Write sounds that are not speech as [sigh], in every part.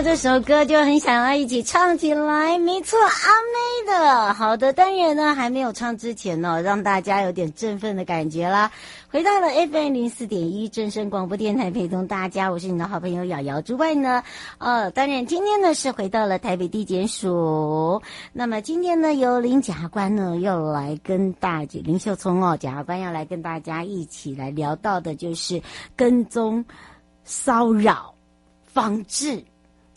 这首歌就很想要一起唱起来，没错，阿妹的。好的，当然呢，还没有唱之前呢，让大家有点振奋的感觉啦。回到了 FM 零四点一正声广播电台，陪同大家，我是你的好朋友瑶瑶。之外呢，呃，当然今天呢是回到了台北地检署。那么今天呢，由林检察官呢要来跟大姐林秀聪哦，检察官要来跟大家一起来聊到的就是跟踪、骚扰、防治。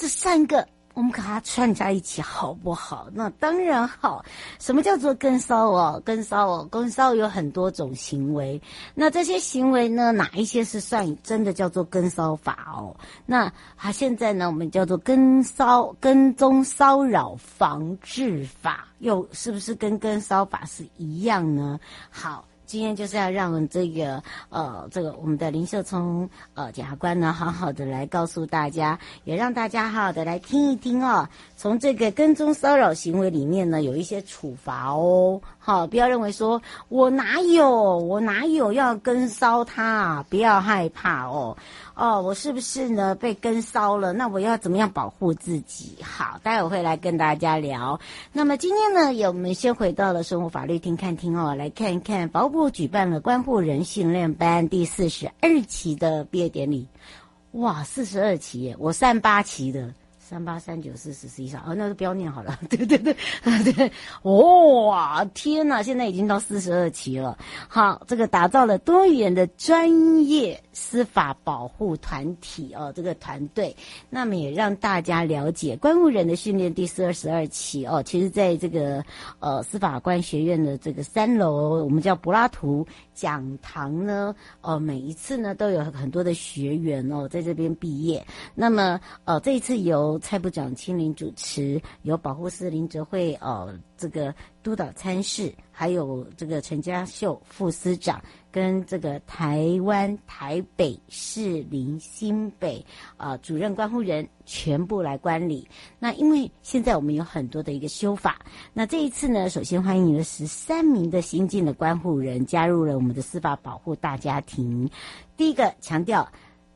这三个我们把它串在一起好不好？那当然好。什么叫做跟骚哦？跟骚哦，跟骚有很多种行为。那这些行为呢，哪一些是算真的叫做跟骚法哦？那它现在呢，我们叫做跟骚跟踪骚扰防治法，又是不是跟跟骚法是一样呢？好。今天就是要让这个呃，这个我们的林秀聪呃检察官呢，好好的来告诉大家，也让大家好好的来听一听哦。从这个跟踪骚扰行为里面呢，有一些处罚哦。好，不要认为说我哪有我哪有要跟骚他啊，不要害怕哦。哦，我是不是呢被跟骚了？那我要怎么样保护自己？好，待会会来跟大家聊。那么今天呢，也我们先回到了生活法律厅看厅哦，来看一看法务部举办了关护人训练班第四十二期的毕业典礼。哇，四十二期耶，我三八期的。三八三九四十四一上哦，那就不要念好了。对 [laughs] 对对，[laughs] 对，哇，天哪，现在已经到四十二期了。好，这个打造了多元的专业司法保护团体哦，这个团队，那么也让大家了解观护人的训练第四二十二期哦。其实，在这个呃司法官学院的这个三楼，我们叫柏拉图讲堂呢，哦，每一次呢都有很多的学员哦在这边毕业。那么，呃，这一次由蔡部长亲临主持，由保护司林哲慧呃这个督导参事，还有这个陈家秀副司长，跟这个台湾台北市林新北啊、主任关护人全部来观礼。那因为现在我们有很多的一个修法，那这一次呢，首先欢迎了十三名的新进的关护人加入了我们的司法保护大家庭。第一个强调。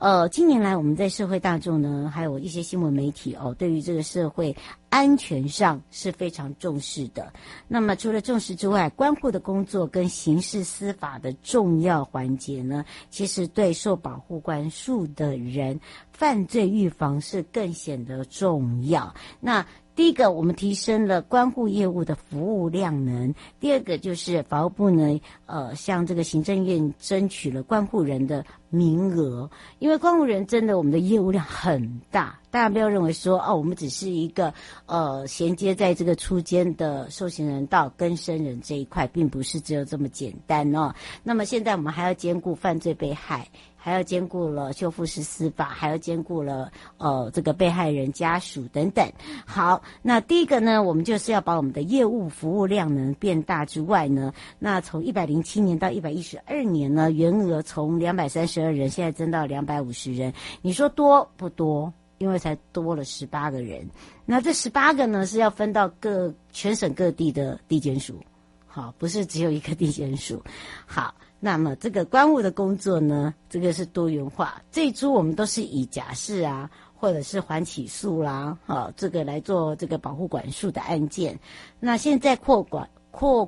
呃，近年来我们在社会大众呢，还有一些新闻媒体哦，对于这个社会安全上是非常重视的。那么除了重视之外，关护的工作跟刑事司法的重要环节呢，其实对受保护关束的人，犯罪预防是更显得重要。那第一个，我们提升了关护业务的服务量能；第二个，就是法务部呢，呃，向这个行政院争取了关护人的名额，因为关护人真的我们的业务量很大。大家不要认为说哦，我们只是一个呃衔接在这个初监的受刑人到更生人这一块，并不是只有这么简单哦。那么现在我们还要兼顾犯罪被害。还要兼顾了修复式司法，还要兼顾了呃这个被害人家属等等。好，那第一个呢，我们就是要把我们的业务服务量能变大之外呢，那从一百零七年到一百一十二年呢，员额从两百三十二人现在增到两百五十人。你说多不多？因为才多了十八个人。那这十八个呢，是要分到各全省各地的地检署，好，不是只有一个地检署。好。那么这个官务的工作呢，这个是多元化。最初我们都是以假释啊，或者是缓起诉啦，啊，这个来做这个保护管束的案件。那现在扩广扩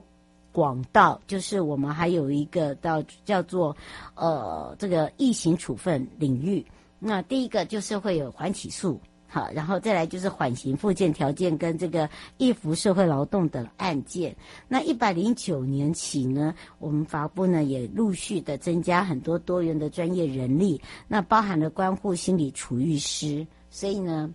广到，就是我们还有一个到叫做呃这个疫情处分领域。那第一个就是会有缓起诉。好，然后再来就是缓刑附件条件跟这个易服社会劳动等案件。那一百零九年起呢，我们法部呢也陆续的增加很多多元的专业人力，那包含了关护心理处遇师。所以呢，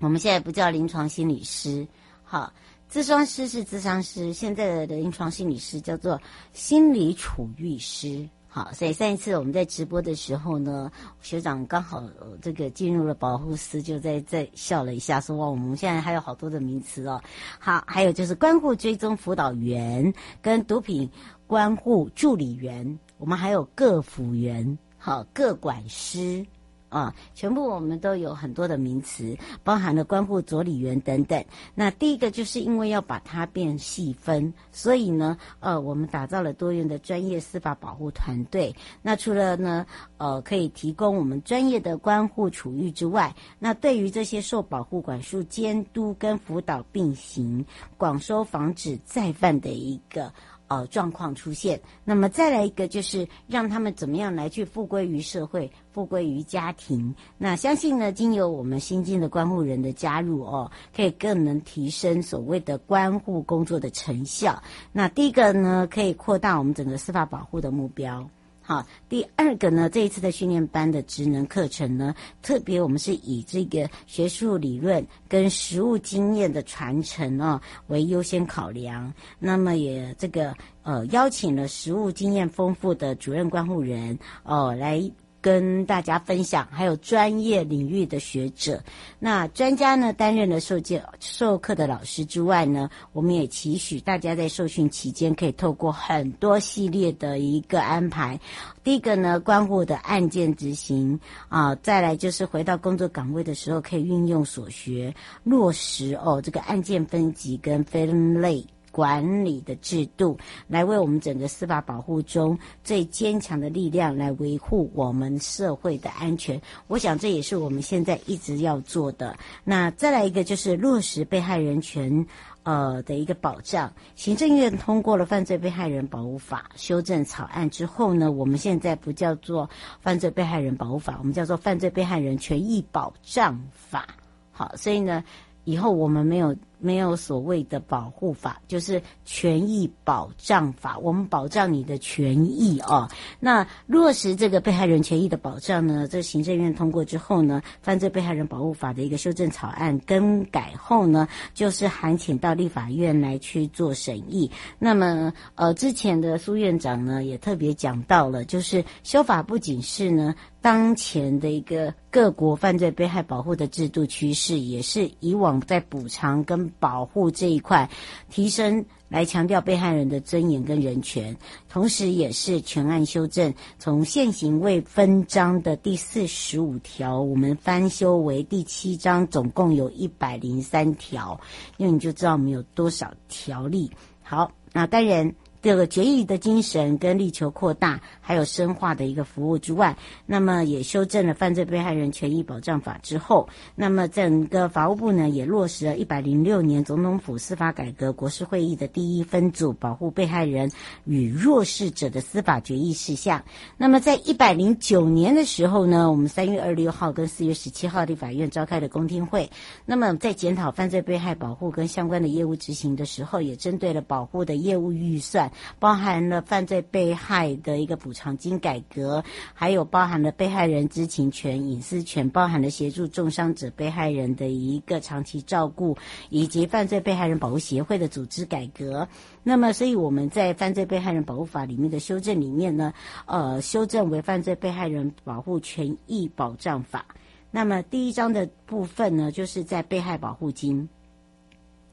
我们现在不叫临床心理师，好，咨商师是咨商师，现在的临床心理师叫做心理处遇师。好，所以上一次我们在直播的时候呢，学长刚好这个进入了保护司，就在在笑了一下，说：“哇，我们现在还有好多的名词哦。”好，还有就是关护追踪辅导员跟毒品关护助理员，我们还有各辅员，好，各管师。啊，全部我们都有很多的名词，包含了关护佐理员等等。那第一个就是因为要把它变细分，所以呢，呃，我们打造了多元的专业司法保护团队。那除了呢，呃，可以提供我们专业的关护处遇之外，那对于这些受保护管束监督跟辅导并行，广收防止再犯的一个。呃，状况出现，那么再来一个就是让他们怎么样来去复归于社会，复归于家庭。那相信呢，经由我们新进的关护人的加入哦，可以更能提升所谓的关护工作的成效。那第一个呢，可以扩大我们整个司法保护的目标。好，第二个呢，这一次的训练班的职能课程呢，特别我们是以这个学术理论跟实务经验的传承哦为优先考量。那么也这个呃邀请了实务经验丰富的主任关护人哦来。跟大家分享，还有专业领域的学者，那专家呢担任了授教授课的老师之外呢，我们也期许大家在受训期间可以透过很多系列的一个安排。第一个呢，关乎的案件执行啊，再来就是回到工作岗位的时候，可以运用所学落实哦这个案件分级跟分类。管理的制度，来为我们整个司法保护中最坚强的力量，来维护我们社会的安全。我想这也是我们现在一直要做的。那再来一个就是落实被害人权，呃的一个保障。行政院通过了《犯罪被害人保护法》修正草案之后呢，我们现在不叫做《犯罪被害人保护法》，我们叫做《犯罪被害人权益保障法》。好，所以呢，以后我们没有。没有所谓的保护法，就是权益保障法。我们保障你的权益哦。那落实这个被害人权益的保障呢？这行政院通过之后呢，犯罪被害人保护法的一个修正草案更改后呢，就是函请到立法院来去做审议。那么，呃，之前的苏院长呢也特别讲到了，就是修法不仅是呢当前的一个各国犯罪被害保护的制度趋势，也是以往在补偿跟保护这一块提升，来强调被害人的尊严跟人权，同时也是全案修正，从现行未分章的第四十五条，我们翻修为第七章，总共有一百零三条，因为你就知道我们有多少条例。好，那当然。这个决议的精神跟力求扩大还有深化的一个服务之外，那么也修正了犯罪被害人权益保障法之后，那么整个法务部呢也落实了一百零六年总统府司法改革国是会议的第一分组保护被害人与弱势者的司法决议事项。那么在一百零九年的时候呢，我们三月二十六号跟四月十七号的法院召开了公听会，那么在检讨犯罪被害保护跟相关的业务执行的时候，也针对了保护的业务预算。包含了犯罪被害的一个补偿金改革，还有包含了被害人知情权、隐私权，包含了协助重伤者被害人的一个长期照顾，以及犯罪被害人保护协会的组织改革。那么，所以我们在犯罪被害人保护法里面的修正里面呢，呃，修正为犯罪被害人保护权益保障法。那么第一章的部分呢，就是在被害保护金。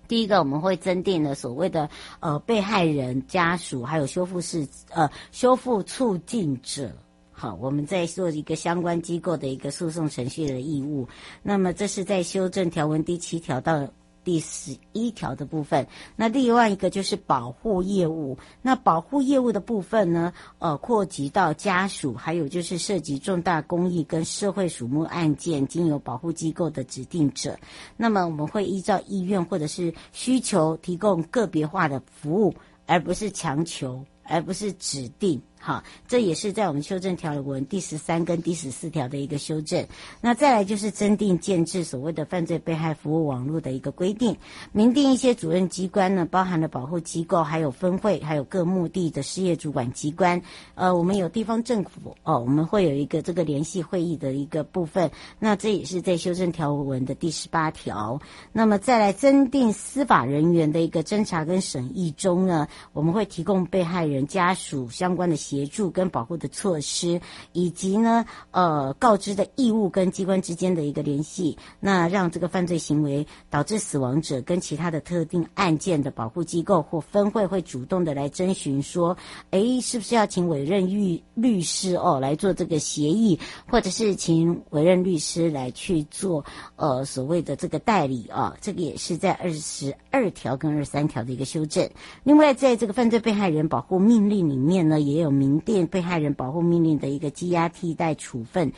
第一个，我们会增订了所谓的呃被害人家属，还有修复式呃修复促进者，好，我们在做一个相关机构的一个诉讼程序的义务。那么这是在修正条文第七条到。第十一条的部分，那另外一个就是保护业务。那保护业务的部分呢，呃，扩及到家属，还有就是涉及重大公益跟社会瞩目案件，经由保护机构的指定者。那么我们会依照意愿或者是需求提供个别化的服务，而不是强求，而不是指定。好，这也是在我们修正条文第十三跟第十四条的一个修正。那再来就是增订建制所谓的犯罪被害服务网络的一个规定，明定一些主任机关呢，包含了保护机构、还有分会、还有各目的的事业主管机关。呃，我们有地方政府哦，我们会有一个这个联系会议的一个部分。那这也是在修正条文的第十八条。那么再来增订司法人员的一个侦查跟审议中呢，我们会提供被害人家属相关的。协助跟保护的措施，以及呢，呃，告知的义务跟机关之间的一个联系，那让这个犯罪行为导致死亡者跟其他的特定案件的保护机构或分会会主动的来征询说，诶，是不是要请委任律律师哦来做这个协议，或者是请委任律师来去做呃所谓的这个代理啊？这个也是在二十二条跟二十三条的一个修正。另外，在这个犯罪被害人保护命令里面呢，也有明。民电被害人保护命令的一个羁押替代处分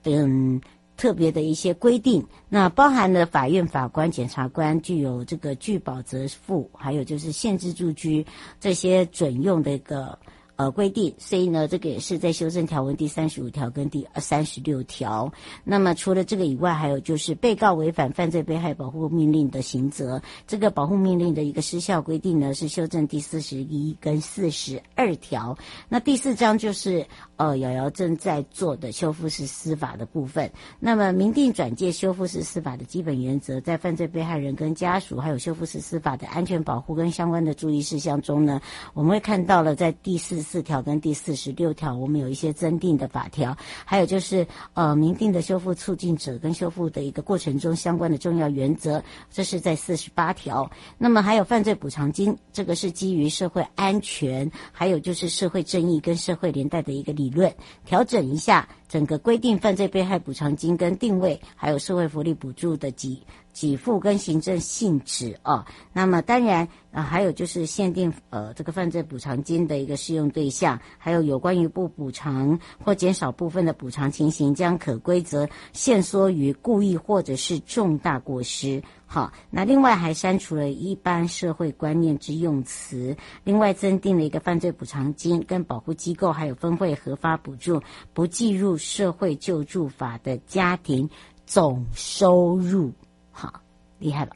等特别的一些规定，那包含了法院法官、检察官具有这个拒保责付，还有就是限制住居这些准用的一个。呃，规定，所以呢，这个也是在修正条文第三十五条跟第三十六条。那么除了这个以外，还有就是被告违反犯罪被害保护命令的刑责，这个保护命令的一个失效规定呢，是修正第四十一跟四十二条。那第四章就是呃，瑶瑶正在做的修复式司法的部分。那么明定转介修复式司法的基本原则，在犯罪被害人跟家属，还有修复式司法的安全保护跟相关的注意事项中呢，我们会看到了在第四。四条跟第四十六条，我们有一些增订的法条，还有就是呃，明定的修复促进者跟修复的一个过程中相关的重要原则，这是在四十八条。那么还有犯罪补偿金，这个是基于社会安全，还有就是社会正义跟社会连带的一个理论，调整一下整个规定犯罪被害补偿金跟定位，还有社会福利补助的给给付跟行政性质哦。那么当然。啊，还有就是限定呃这个犯罪补偿金的一个适用对象，还有有关于不补偿或减少部分的补偿情形，将可规则限缩于故意或者是重大过失。好，那另外还删除了一般社会观念之用词，另外增订了一个犯罪补偿金跟保护机构还有分会合法补助不计入社会救助法的家庭总收入。好，厉害了。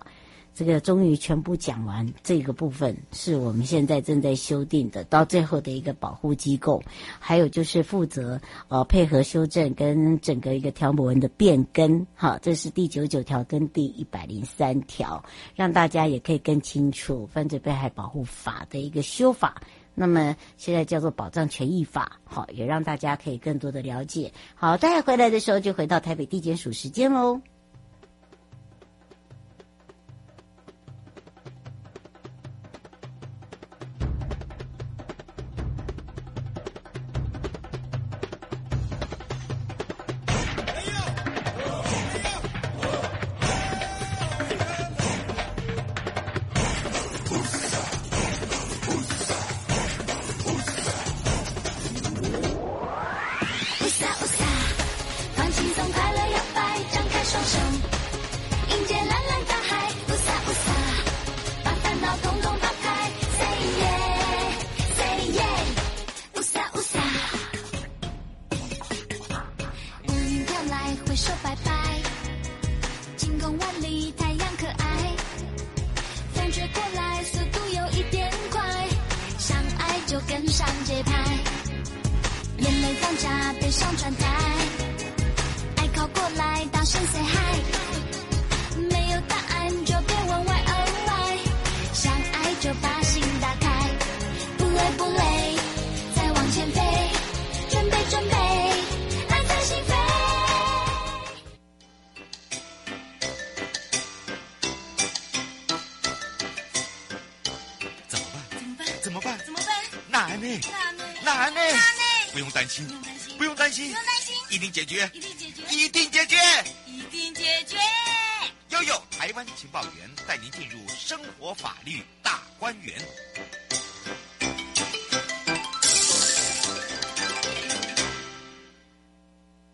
这个终于全部讲完，这个部分是我们现在正在修订的，到最后的一个保护机构，还有就是负责呃配合修正跟整个一个条文的变更，好，这是第九九条跟第一百零三条，让大家也可以更清楚犯罪被害保护法的一个修法，那么现在叫做保障权益法，好，也让大家可以更多的了解。好，大家回来的时候就回到台北地检署时间喽。不用担心，不用担心，一定解决，一定解决，一定解决，一定解决。悠悠台湾情报员带您进入生活法律大观园。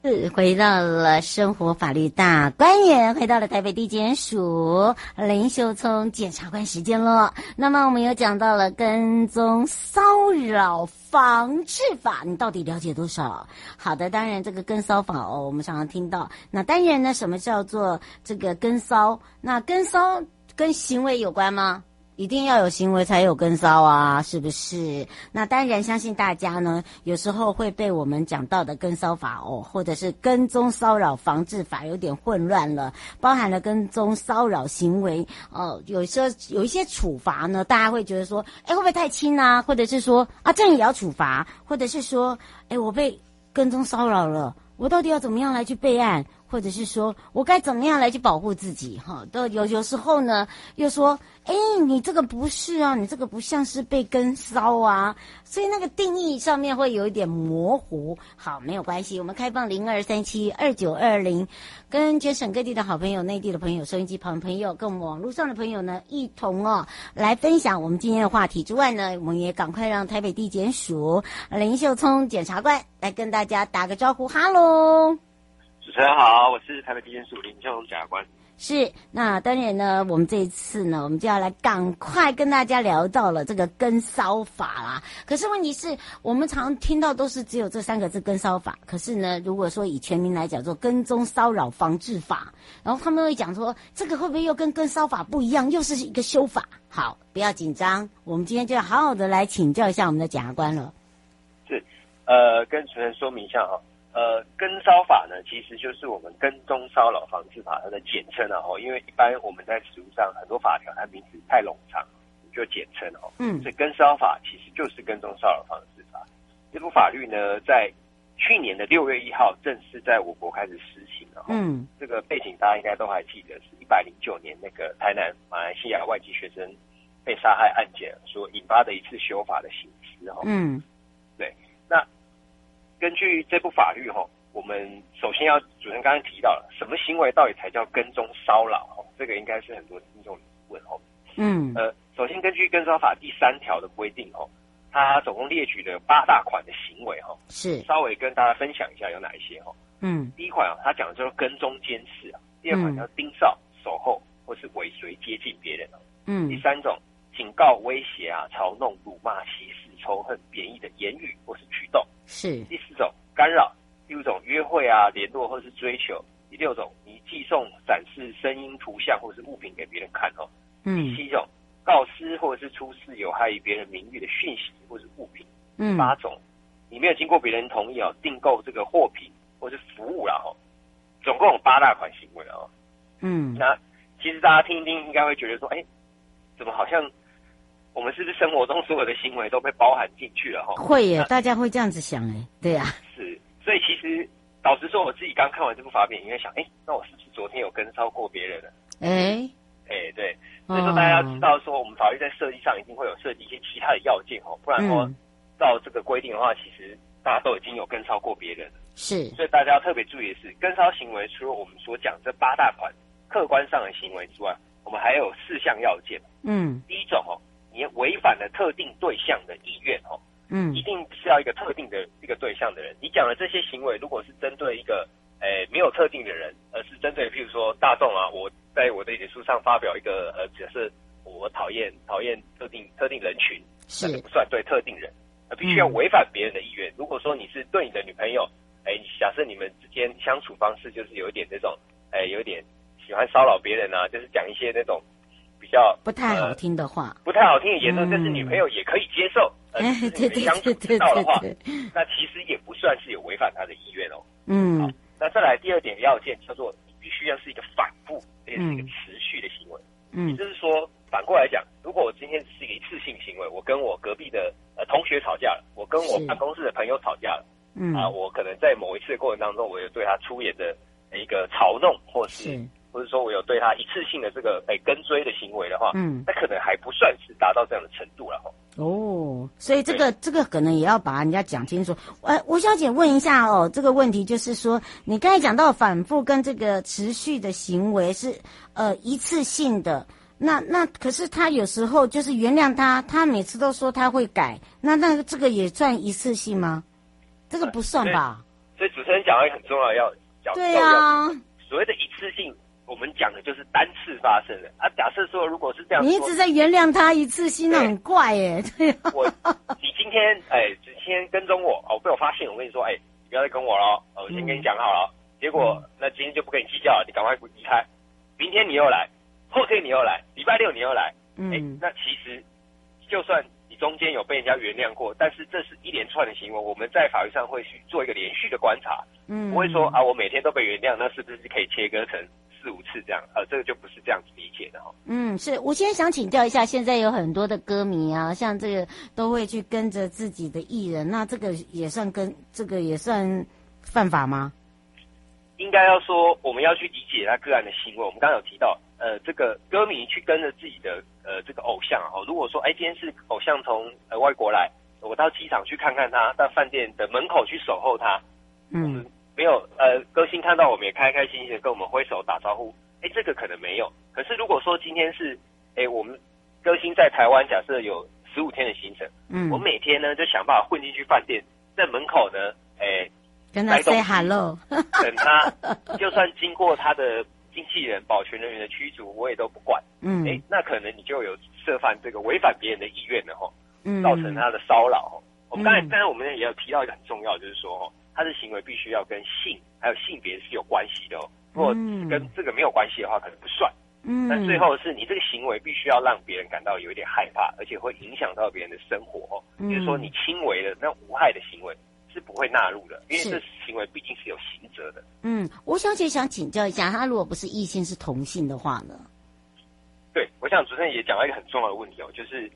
是回到了生活法律大观园，回到了台北地检署林秀聪检察官时间了。那么我们又讲到了跟踪骚扰防治法，你到底了解多少？好的，当然这个跟骚法哦，我们常常听到。那当然呢，什么叫做这个跟骚？那跟骚跟行为有关吗？一定要有行为才有跟骚啊，是不是？那当然，相信大家呢，有时候会被我们讲到的跟骚法哦，或者是跟踪骚扰防治法有点混乱了，包含了跟踪骚扰行为哦，有时候有一些处罚呢，大家会觉得说，哎，会不会太轻啊？或者是说啊，这样也要处罚？或者是说，哎，我被跟踪骚扰了，我到底要怎么样来去备案？或者是说我该怎么样来去保护自己？哈，都有有时候呢，又说，哎，你这个不是啊，你这个不像是被跟骚啊，所以那个定义上面会有一点模糊。好，没有关系，我们开放零二三七二九二零，跟全省各地的好朋友、内地的朋友、收音机旁朋友，跟我们网络上的朋友呢，一同哦来分享我们今天的话题之外呢，我们也赶快让台北地检署林秀聪检察官来跟大家打个招呼，哈喽。主持人好，我是台北地检署林秀荣检察官。是，那当然呢，我们这一次呢，我们就要来赶快跟大家聊到了这个跟骚法啦。可是问题是我们常听到都是只有这三个字跟骚法，可是呢，如果说以全名来讲做跟踪骚扰防治法，然后他们会讲说这个会不会又跟跟骚法不一样，又是一个修法？好，不要紧张，我们今天就要好好的来请教一下我们的检察官了。是，呃，跟主持人说明一下哈。呃，跟骚法呢，其实就是我们跟踪骚扰防治法它的简称啊，哦，因为一般我们在实务上很多法条它名字太冗长，就简称哦。嗯。所以跟骚法其实就是跟踪骚扰防治法。这部法律呢，在去年的六月一号正式在我国开始实行了。嗯。这个背景大家应该都还记得，是一百零九年那个台南马来西亚外籍学生被杀害案件所引发的一次修法的形式哦。嗯。对，那。根据这部法律哈，我们首先要主持人刚刚提到了什么行为到底才叫跟踪骚扰哈，这个应该是很多听众问哦。嗯，呃，首先根据跟骚法第三条的规定哦，它总共列举了八大款的行为哈，是稍微跟大家分享一下有哪一些哈。嗯，第一款啊，它讲的就是跟踪监视啊，第二款叫盯梢、守候或是尾随接近别人哦。嗯，第三种警告、威胁啊、嘲弄、辱骂、歧视。仇恨、贬义的言语或是举动是第干扰，第五种约会啊、联络或是追求，第六种你寄送、展示声音、图像或是物品给别人看哦。嗯，第七种告知或者是出示有害于别人名誉的讯息或是物品。嗯，八种你没有经过别人同意哦，订购这个货品或是服务啦哦。总共有八大款行为哦。嗯，那其实大家听一听，应该会觉得说，哎，怎么好像？我们是不是生活中所有的行为都被包含进去了？哈，会耶，大家会这样子想哎，对呀、啊，是，所以其实老实说，我自己刚看完这部法典，应该想，哎，那我是不是昨天有跟超过别人了？哎，哎，对，所以说大家要知道，说我们法律在设计上一定会有设计一些其他的要件哦，不然说照这个规定的话，其实大家都已经有跟超过别人了。是，所以大家要特别注意的是，跟超行为除了我们所讲这八大款客观上的行为之外，我们还有四项要件。嗯，第一种哦。你违反了特定对象的意愿哦，嗯，一定是要一个特定的一个对象的人。你讲的这些行为，如果是针对一个诶、欸、没有特定的人，而是针对譬如说大众啊，我在我的脸书上发表一个呃，假设我讨厌讨厌特定特定人群，是那就不算对特定人，而必须要违反别人的意愿。嗯、如果说你是对你的女朋友，诶、欸，假设你们之间相处方式就是有一点那种，诶、欸，有一点喜欢骚扰别人啊，就是讲一些那种。比较不太好听的话，呃、不太好听的言论，但是女朋友也可以接受，呃，相处对之道的话，那其实也不算是有违反他的意愿哦。好嗯，那再来第二点要件叫做你必须要是一个反复，而且是一个持续的行为。嗯。也嗯就是说，反过来讲，如果我今天只是一个一次性行为，我跟我隔壁的呃同学吵架了，我跟我办公室的朋友吵架了，嗯。啊，我可能在某一次的过程当中，我有对他出演的一个嘲弄，或是是或者说我有对他一次性的这个被跟追的行为的话，嗯那可能还不算是达到这样的程度了哈。哦，所以这个这个可能也要把人家讲清楚。呃，吴小姐问一下哦，这个问题就是说，你刚才讲到反复跟这个持续的行为是呃一次性的，那那可是他有时候就是原谅他，他每次都说他会改，那那这个也算一次性吗？这个不算吧？所以主持人讲到一个很重要要要对要啊，所谓的一次性，我们讲的就是单次发生的啊。假设说如果是这样，你一直在原谅他一次性，那很怪耶。对啊，我你今天哎，今天跟踪我哦，被我发现，我跟你说，哎，你不要再跟我了，哦，我先跟你讲好了。结果那今天就不跟你计较了，你赶快离开。明天你又来，后天你又来，礼拜六你又来，哎嗯，那其实就算你中间有被人家原谅过，但是这是一连串的行为，我们在法律上会去做一个连续的观察，嗯，不会说啊，我每天都被原谅，那是不是可以切割成四五次这样？呃，这个就不是这样子理解的哈。嗯，是我现在想请教一下，现在有很多的歌迷啊，像这个都会去跟着自己的艺人，那这个也算跟这个也算犯法吗？应该要说，我们要去理解他个案的行为。我们刚刚有提到，呃，这个歌迷去跟着自己的呃这个偶像哦，如果说哎今天是偶像从呃外国来，我到机场去看看他，到饭店的门口去守候他，嗯没有呃歌星看到我们也开开心心的跟我们挥手打招呼，哎这个可能没有。可是如果说今天是哎我们歌星在台湾，假设有十五天的行程，嗯，我每天呢就想办法混进去饭店，在门口呢，哎。跟他 say hello，[laughs] 等他，就算经过他的经纪人、保全人员的驱逐，我也都不管。嗯哎，那可能你就有涉犯这个违反别人的意愿了哈，嗯，造成他的骚扰哈。我们刚才嗯当然我们也有提到一个很重要，就是说哈，他的行为必须要跟性还有性别是有关系的哦。如果嗯跟这个没有关系的话，可能不算。嗯，但最后是你这个行为必须要让别人感到有一点害怕，而且会影响到别人的生活哦。嗯就是说你轻微的那无害的行为是不会纳入的，因为是这行为毕竟是有刑责的。嗯，吴小姐想请教一下，他如果不是异性是同性的话呢？对，我想主持人也讲到一个很重要的问题哦，就是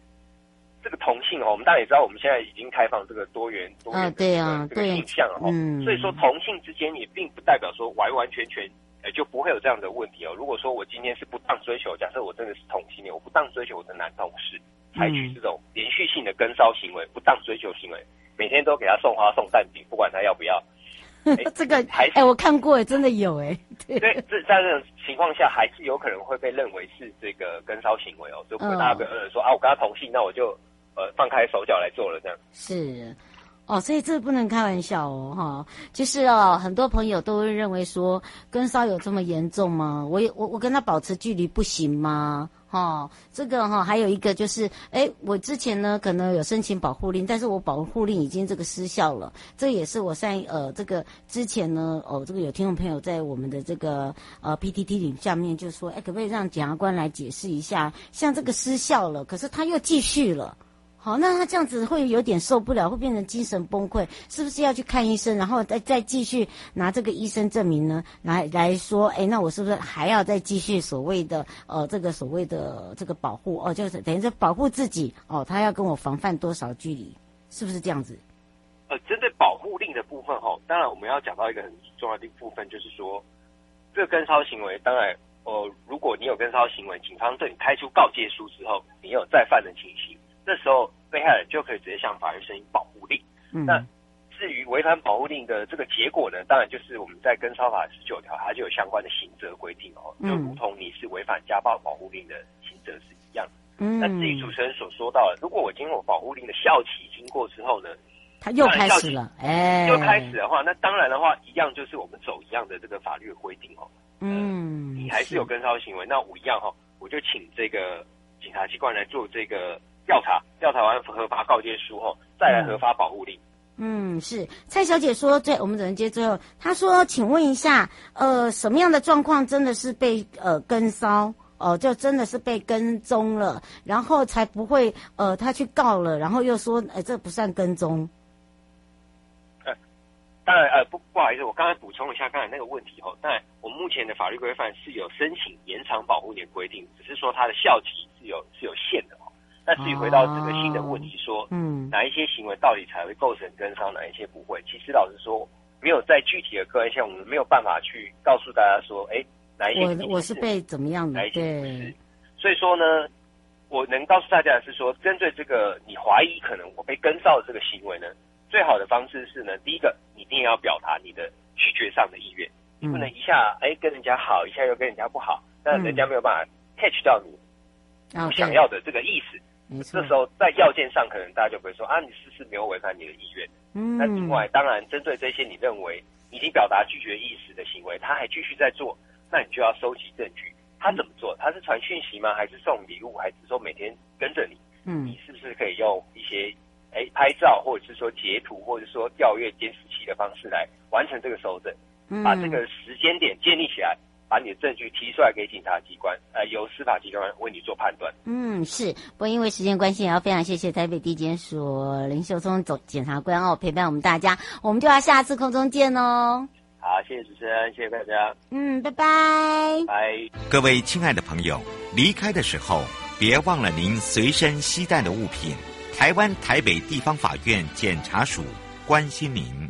这个同性哦，我们大家也知道，我们现在已经开放这个多元多元的啊对啊这个对性向了哦，嗯所以说同性之间也并不代表说完完全全呃就不会有这样的问题哦。如果说我今天是不当追求，假设我真的是同性恋，我不当追求我的男同事，采取这种连续性的跟骚行为、不当追求行为，每天都给他送花送蛋饼，不管他要不要。[laughs] 哎这个还是哎，我看过，真的有哎，[laughs] 对，对，这在这种情况下，还是有可能会被认为是这个跟骚行为哦，就不会大家不会有人说、啊，我跟他同性，那我就呃放开手脚来做了这样。是。哦，所以这不能开玩笑哦，哈，就是哦，很多朋友都会认为说，跟骚有这么严重吗？我也我我跟他保持距离不行吗？哈、哦，这个哈、哦，还有一个就是，哎，我之前呢可能有申请保护令，但是我保护令已经这个失效了，这也是我在呃这个之前呢，哦，这个有听众朋友在我们的这个呃 PTT 里下面就说，哎，可不可以让检察官来解释一下，像这个失效了，可是他又继续了。好，那他这样子会有点受不了，会变成精神崩溃，是不是要去看医生，然后再再继续拿这个医生证明呢？来来说，哎，那我是不是还要再继续所谓的呃这个所谓的这个保护哦，就是等于是保护自己哦，他要跟我防范多少距离，是不是这样子？呃，针对保护令的部分哈，当然我们要讲到一个很重要的部分，就是说这个跟骚行为，当然呃，如果你有跟骚行为，警方对你开出告诫书之后，你有再犯的情形。这时候，被害人就可以直接向法院申请保护令。嗯，那至于违反保护令的这个结果呢，当然就是我们在跟超法十九条，它就有相关的刑责规定哦，就如同你是违反家暴保护令的刑责是一样。嗯，那至于主持人所说到的，如果我经过保护令的效期经过之后呢，他又开始了，哎，又开始的话，那当然的话，一样就是我们走一样的这个法律的规定哦。嗯，你还是有跟超行为，那我一样哈、哦，我就请这个警察机关来做这个调查，调查完核发告诫书后，再来核发保护令。嗯，是蔡小姐说，最我们只能接最后，她说，请问一下，呃，什么样的状况真的是被呃跟骚？哦、呃，就真的是被跟踪了，然后才不会呃，他去告了，然后又说，哎，这不算跟踪。呃，当然，呃，不不好意思，我刚才补充一下刚才那个问题哦。当然，我们目前的法律规范是有申请延长保护年规定，只是说它的效期是有是有限的哦。那至于回到这个新的问题说，说嗯，哪一些行为到底才会构成跟骚，哪一些不会？其实老实说，没有在具体的个案下，我们没有办法去告诉大家说，哎。哪一些是我我是被怎么样的？哪一些不是？所以说呢，我能告诉大家的是说，针对这个你怀疑可能我被跟梢的这个行为呢，最好的方式是呢，第一个你一定要表达你的拒绝上的意愿，你不能一下哎跟人家好，一下又跟人家不好，那人家没有办法 catch 到你想要的这个意思。这时候在要件上，可能大家就不会说啊，你是不是没有违反你的意愿？嗯。那另外，当然针对这些你认为已经表达拒绝意思的行为，他还继续在做。那你就要收集证据，他怎么做？他是传讯息吗？还是送礼物？还是说每天跟着你？嗯，你是不是可以用一些哎拍照，或者是说截图，或者是说调阅监视器的方式来完成这个搜证？嗯，把这个时间点建立起来，把你的证据提出来给警察机关，呃，由司法机关为你做判断。嗯，是。不过因为时间关系，也要非常谢谢台北地检署林秀聪总检察官哦，陪伴我们大家，我们就要下次空中见哦。好，谢谢主持人，谢谢大家。嗯，拜拜。拜。各位亲爱的朋友，离开的时候别忘了您随身携带的物品。台湾台北地方法院检察署关心您。